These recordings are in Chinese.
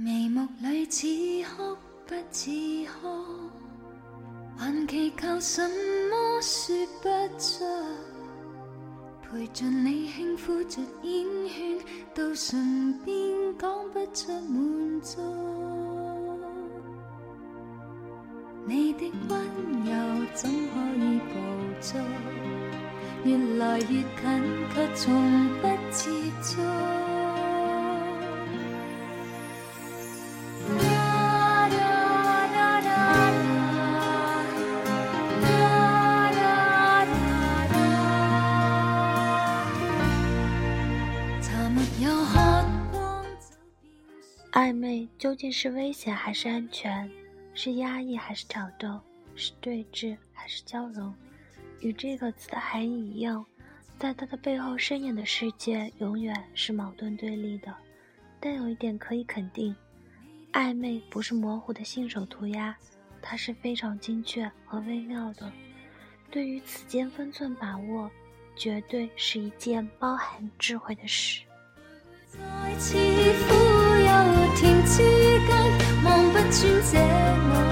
眉目里似哭不似哭，还祈求什么说不出。陪着你轻呼着烟圈，到唇边讲不出满足。你的温柔怎可以捕捉？越来越近，却从不接触。暧昧究竟是危险还是安全？是压抑还是挑逗？是对峙还是交融？与这个词的含义一样，在它的背后深远的世界，永远是矛盾对立的。但有一点可以肯定，暧昧不是模糊的信手涂鸦，它是非常精确和微妙的。对于此间分寸把握，绝对是一件包含智慧的事。天之间，望不穿这爱。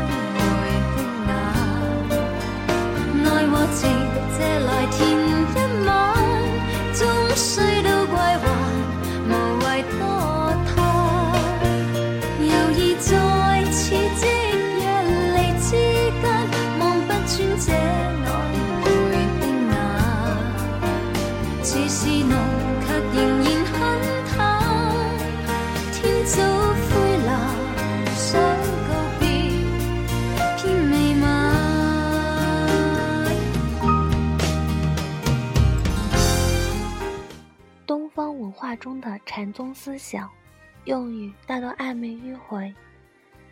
中的禅宗思想，用语大多暧昧迂回，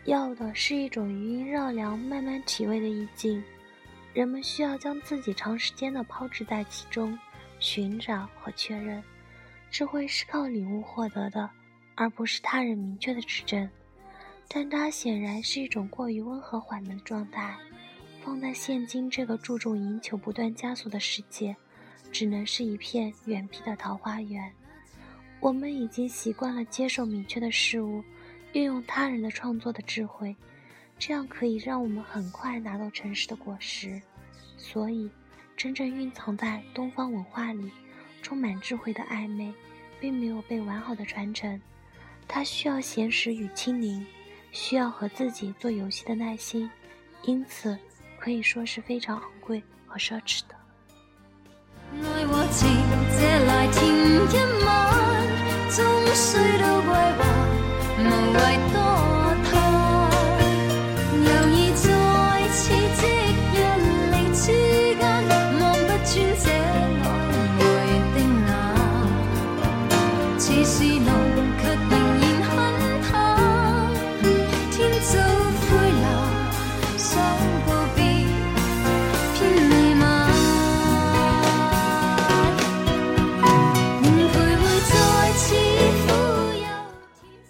要的是一种余音绕梁、慢慢体味的意境。人们需要将自己长时间的抛掷在其中，寻找和确认。智慧是靠领悟获得的，而不是他人明确的指正。但它显然是一种过于温和缓慢的状态，放在现今这个注重赢球、不断加速的世界，只能是一片远僻的桃花源。我们已经习惯了接受明确的事物，运用他人的创作的智慧，这样可以让我们很快拿到诚实的果实。所以，真正蕴藏在东方文化里、充满智慧的暧昧，并没有被完好的传承。它需要闲时与清宁，需要和自己做游戏的耐心，因此可以说是非常昂贵和奢侈的。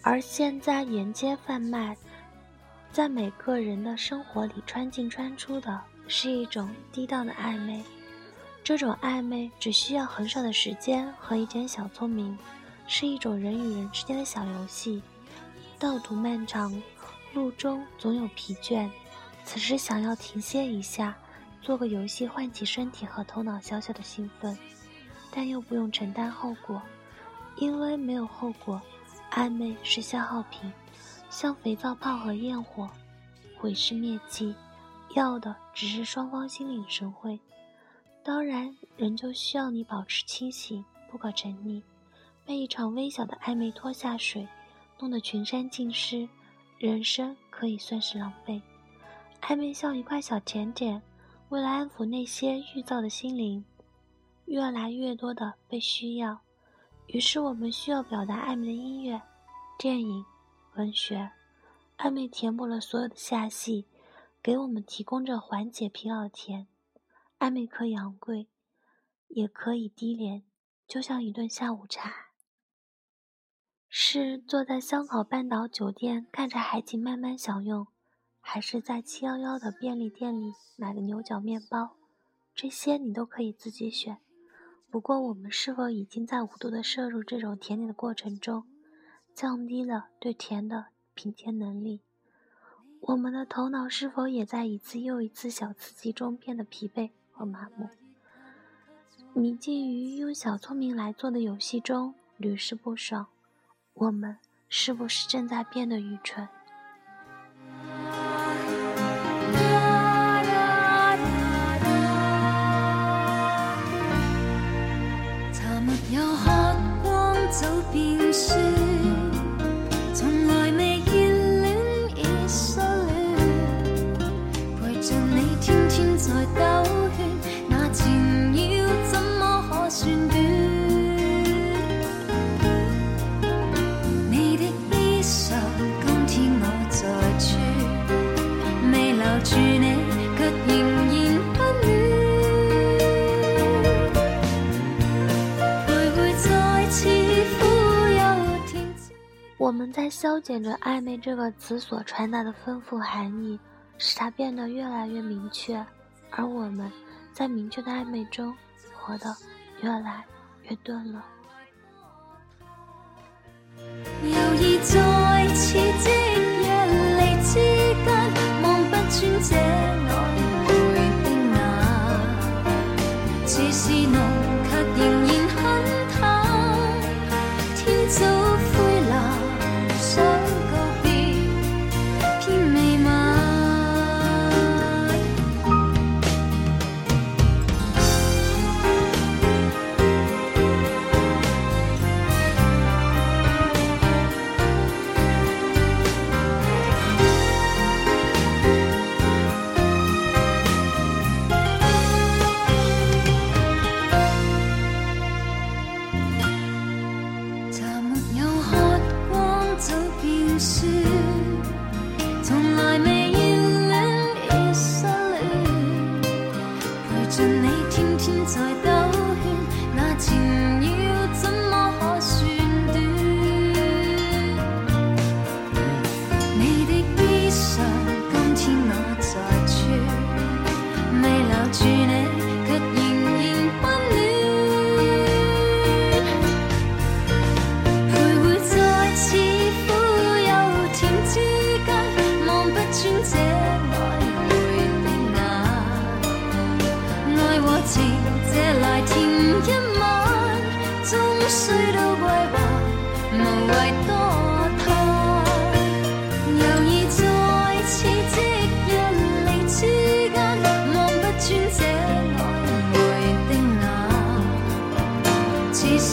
而现在沿街贩卖，在每个人的生活里穿进穿出的是一种低档的暧昧。这种暧昧只需要很少的时间和一点小聪明，是一种人与人之间的小游戏。道途漫长，路中总有疲倦，此时想要停歇一下，做个游戏唤起身体和头脑小小的兴奋，但又不用承担后果，因为没有后果。暧昧是消耗品，像肥皂泡和焰火，毁尸灭迹，要的只是双方心领神会。当然，仍旧需要你保持清醒，不可沉溺。被一场微小的暧昧拖下水，弄得群山尽失，人生可以算是狼狈。暧昧像一块小甜点，为了安抚那些欲躁的心灵，越来越多的被需要。于是我们需要表达暧昧的音乐、电影、文学。暧昧填补了所有的下戏，给我们提供着缓解疲劳的甜。暧昧可以昂贵，也可以低廉，就像一顿下午茶。是坐在香草半岛酒店看着海景慢慢享用，还是在七幺幺的便利店里买个牛角面包？这些你都可以自己选。不过，我们是否已经在无度的摄入这种甜点的过程中，降低了对甜的品鉴能力。我们的头脑是否也在一次又一次小刺激中变得疲惫和麻木？迷进于用小聪明来做的游戏中屡试不爽，我们是不是正在变得愚蠢？我们在消减着“暧昧”这个词所传达的丰富含义，使它变得越来越明确；而我们在明确的暧昧中，活得越来越钝了。犹疑在奇迹在等。情。这来一晚终须都归还无谓多贪犹疑在似即若离之间望不穿这暧昧的似是